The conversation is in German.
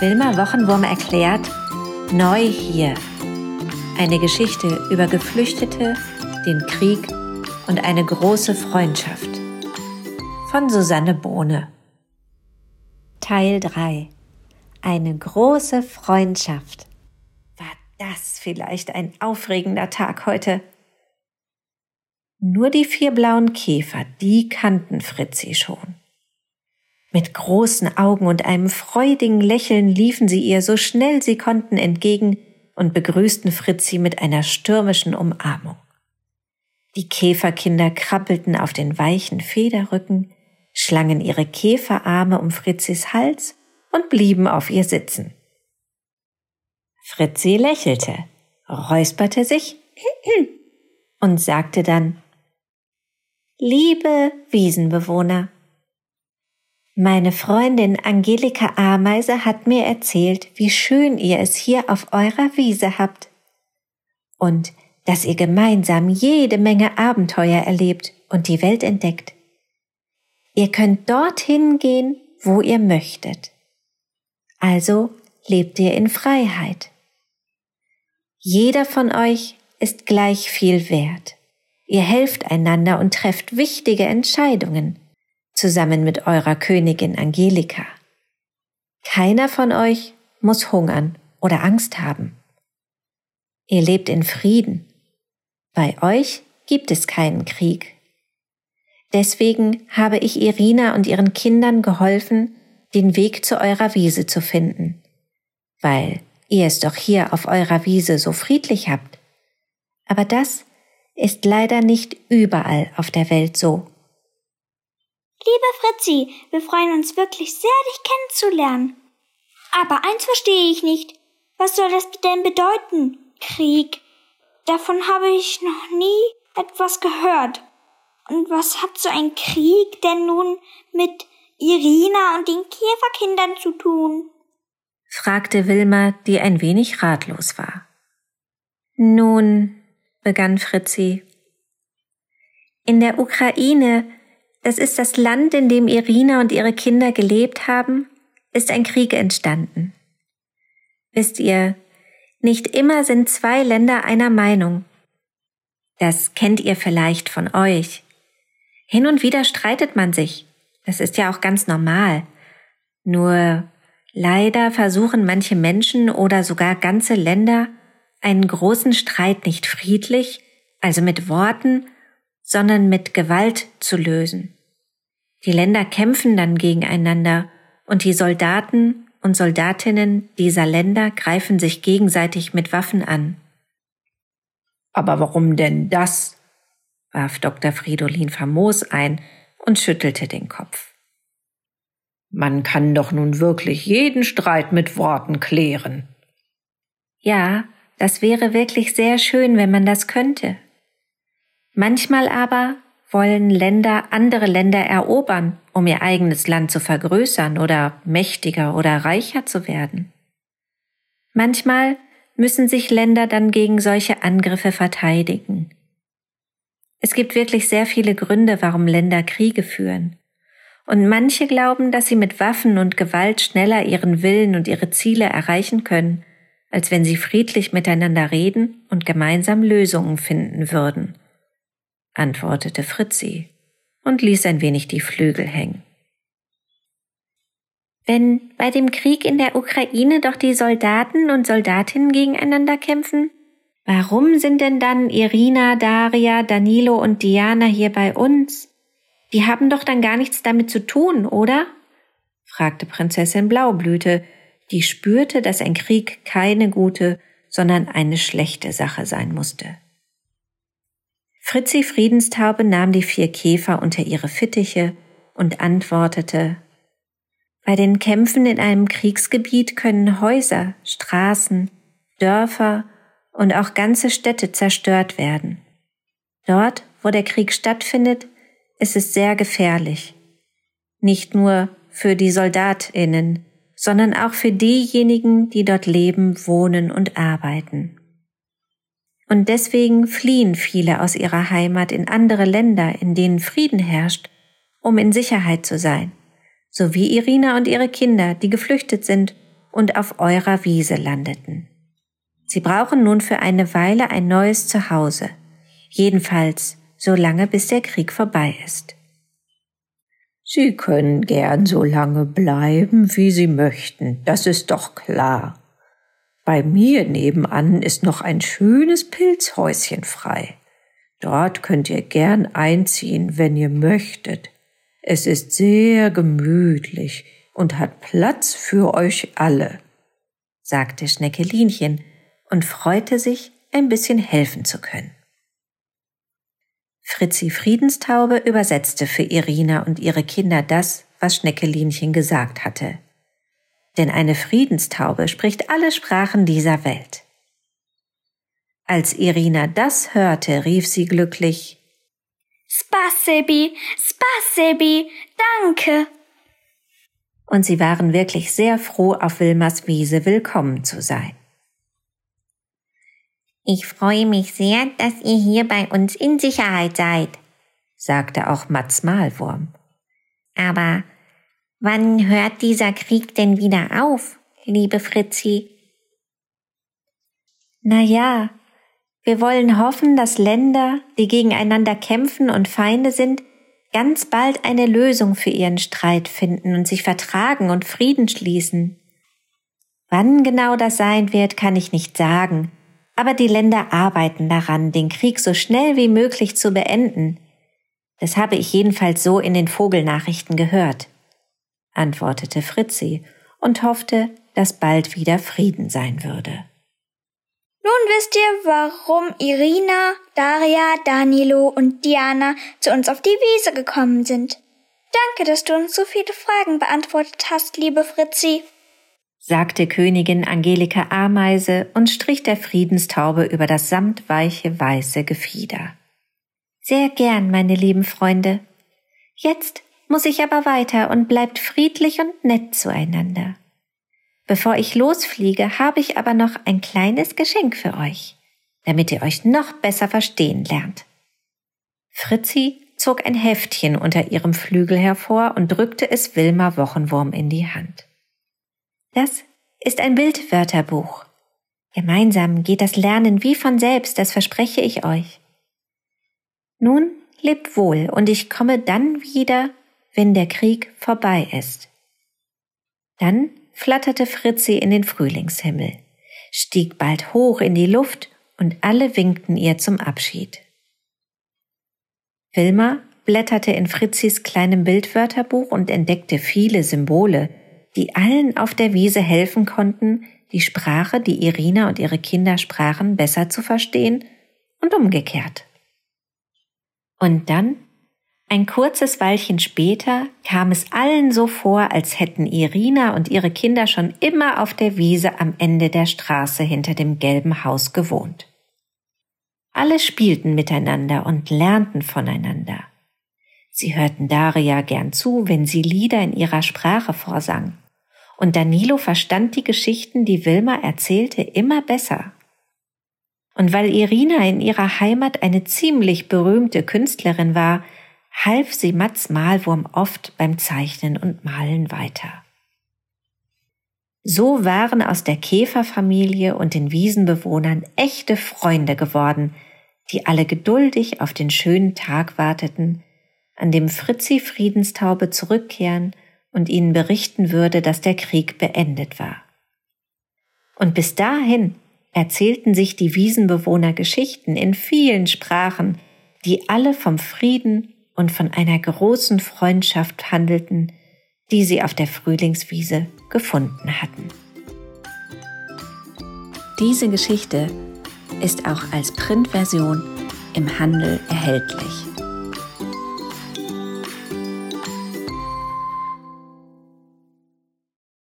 Wilma Wochenwurm erklärt Neu hier. Eine Geschichte über Geflüchtete, den Krieg und eine große Freundschaft. Von Susanne Bohne. Teil 3. Eine große Freundschaft. War das vielleicht ein aufregender Tag heute? Nur die vier blauen Käfer, die kannten Fritzi schon. Mit großen Augen und einem freudigen Lächeln liefen sie ihr so schnell sie konnten entgegen und begrüßten Fritzi mit einer stürmischen Umarmung. Die Käferkinder krabbelten auf den weichen Federrücken, schlangen ihre Käferarme um Fritzis Hals und blieben auf ihr sitzen. Fritzi lächelte, räusperte sich und sagte dann Liebe Wiesenbewohner, meine Freundin Angelika Ameise hat mir erzählt, wie schön ihr es hier auf eurer Wiese habt. Und dass ihr gemeinsam jede Menge Abenteuer erlebt und die Welt entdeckt. Ihr könnt dorthin gehen, wo ihr möchtet. Also lebt ihr in Freiheit. Jeder von euch ist gleich viel wert. Ihr helft einander und trefft wichtige Entscheidungen zusammen mit eurer Königin Angelika. Keiner von euch muss hungern oder Angst haben. Ihr lebt in Frieden. Bei euch gibt es keinen Krieg. Deswegen habe ich Irina und ihren Kindern geholfen, den Weg zu eurer Wiese zu finden, weil ihr es doch hier auf eurer Wiese so friedlich habt. Aber das ist leider nicht überall auf der Welt so. Liebe Fritzi, wir freuen uns wirklich sehr, dich kennenzulernen. Aber eins verstehe ich nicht. Was soll das denn bedeuten? Krieg. Davon habe ich noch nie etwas gehört. Und was hat so ein Krieg denn nun mit Irina und den Käferkindern zu tun? fragte Wilma, die ein wenig ratlos war. Nun, begann Fritzi, in der Ukraine das ist das Land, in dem Irina und ihre Kinder gelebt haben, ist ein Krieg entstanden. Wisst ihr, nicht immer sind zwei Länder einer Meinung. Das kennt ihr vielleicht von euch. Hin und wieder streitet man sich. Das ist ja auch ganz normal. Nur leider versuchen manche Menschen oder sogar ganze Länder einen großen Streit nicht friedlich, also mit Worten, sondern mit Gewalt zu lösen. Die Länder kämpfen dann gegeneinander und die Soldaten und Soldatinnen dieser Länder greifen sich gegenseitig mit Waffen an. Aber warum denn das? warf Dr. Fridolin famos ein und schüttelte den Kopf. Man kann doch nun wirklich jeden Streit mit Worten klären. Ja, das wäre wirklich sehr schön, wenn man das könnte, Manchmal aber wollen Länder andere Länder erobern, um ihr eigenes Land zu vergrößern oder mächtiger oder reicher zu werden. Manchmal müssen sich Länder dann gegen solche Angriffe verteidigen. Es gibt wirklich sehr viele Gründe, warum Länder Kriege führen. Und manche glauben, dass sie mit Waffen und Gewalt schneller ihren Willen und ihre Ziele erreichen können, als wenn sie friedlich miteinander reden und gemeinsam Lösungen finden würden antwortete Fritzi und ließ ein wenig die Flügel hängen. Wenn bei dem Krieg in der Ukraine doch die Soldaten und Soldatinnen gegeneinander kämpfen, warum sind denn dann Irina, Daria, Danilo und Diana hier bei uns? Die haben doch dann gar nichts damit zu tun, oder? fragte Prinzessin Blaublüte, die spürte, dass ein Krieg keine gute, sondern eine schlechte Sache sein musste. Fritzi Friedenstaube nahm die vier Käfer unter ihre Fittiche und antwortete, bei den Kämpfen in einem Kriegsgebiet können Häuser, Straßen, Dörfer und auch ganze Städte zerstört werden. Dort, wo der Krieg stattfindet, ist es sehr gefährlich. Nicht nur für die Soldatinnen, sondern auch für diejenigen, die dort leben, wohnen und arbeiten. Und deswegen fliehen viele aus ihrer Heimat in andere Länder, in denen Frieden herrscht, um in Sicherheit zu sein. So wie Irina und ihre Kinder, die geflüchtet sind, und auf eurer Wiese landeten. Sie brauchen nun für eine Weile ein neues Zuhause, jedenfalls so lange bis der Krieg vorbei ist. Sie können gern so lange bleiben, wie Sie möchten, das ist doch klar. Bei mir nebenan ist noch ein schönes Pilzhäuschen frei. Dort könnt ihr gern einziehen, wenn ihr möchtet. Es ist sehr gemütlich und hat Platz für euch alle, sagte Schneckelinchen und freute sich, ein bisschen helfen zu können. Fritzi Friedenstaube übersetzte für Irina und ihre Kinder das, was Schneckelinchen gesagt hatte. Denn eine Friedenstaube spricht alle Sprachen dieser Welt. Als Irina das hörte, rief sie glücklich Spasibi, Spasibi, danke. Und sie waren wirklich sehr froh, auf Wilmers Wiese willkommen zu sein. Ich freue mich sehr, dass ihr hier bei uns in Sicherheit seid, sagte auch Mats Malwurm. Aber wann hört dieser Krieg denn wieder auf, liebe Fritzi? Na ja, wir wollen hoffen, dass Länder, die gegeneinander kämpfen und Feinde sind, ganz bald eine Lösung für ihren Streit finden und sich vertragen und Frieden schließen. Wann genau das sein wird, kann ich nicht sagen, aber die Länder arbeiten daran, den Krieg so schnell wie möglich zu beenden. Das habe ich jedenfalls so in den Vogelnachrichten gehört, antwortete Fritzi und hoffte, dass bald wieder Frieden sein würde. Nun wisst ihr, warum Irina, Daria, Danilo und Diana zu uns auf die Wiese gekommen sind. Danke, dass du uns so viele Fragen beantwortet hast, liebe Fritzi sagte Königin Angelika Ameise und strich der Friedenstaube über das samtweiche weiße Gefieder. Sehr gern, meine lieben Freunde. Jetzt muss ich aber weiter und bleibt friedlich und nett zueinander. Bevor ich losfliege, habe ich aber noch ein kleines Geschenk für euch, damit ihr euch noch besser verstehen lernt. Fritzi zog ein Heftchen unter ihrem Flügel hervor und drückte es Wilma Wochenwurm in die Hand. Das ist ein Bildwörterbuch. Gemeinsam geht das Lernen wie von selbst, das verspreche ich euch. Nun lebt wohl und ich komme dann wieder, wenn der Krieg vorbei ist. Dann flatterte Fritzi in den Frühlingshimmel, stieg bald hoch in die Luft und alle winkten ihr zum Abschied. Wilma blätterte in Fritzis kleinem Bildwörterbuch und entdeckte viele Symbole, die allen auf der Wiese helfen konnten, die Sprache, die Irina und ihre Kinder sprachen, besser zu verstehen und umgekehrt. Und dann, ein kurzes Weilchen später, kam es allen so vor, als hätten Irina und ihre Kinder schon immer auf der Wiese am Ende der Straße hinter dem gelben Haus gewohnt. Alle spielten miteinander und lernten voneinander. Sie hörten Daria gern zu, wenn sie Lieder in ihrer Sprache vorsang. Und Danilo verstand die Geschichten, die Wilma erzählte, immer besser. Und weil Irina in ihrer Heimat eine ziemlich berühmte Künstlerin war, half sie Mats Malwurm oft beim Zeichnen und Malen weiter. So waren aus der Käferfamilie und den Wiesenbewohnern echte Freunde geworden, die alle geduldig auf den schönen Tag warteten, an dem Fritzi Friedenstaube zurückkehren und ihnen berichten würde, dass der Krieg beendet war. Und bis dahin erzählten sich die Wiesenbewohner Geschichten in vielen Sprachen, die alle vom Frieden und von einer großen Freundschaft handelten, die sie auf der Frühlingswiese gefunden hatten. Diese Geschichte ist auch als Printversion im Handel erhältlich.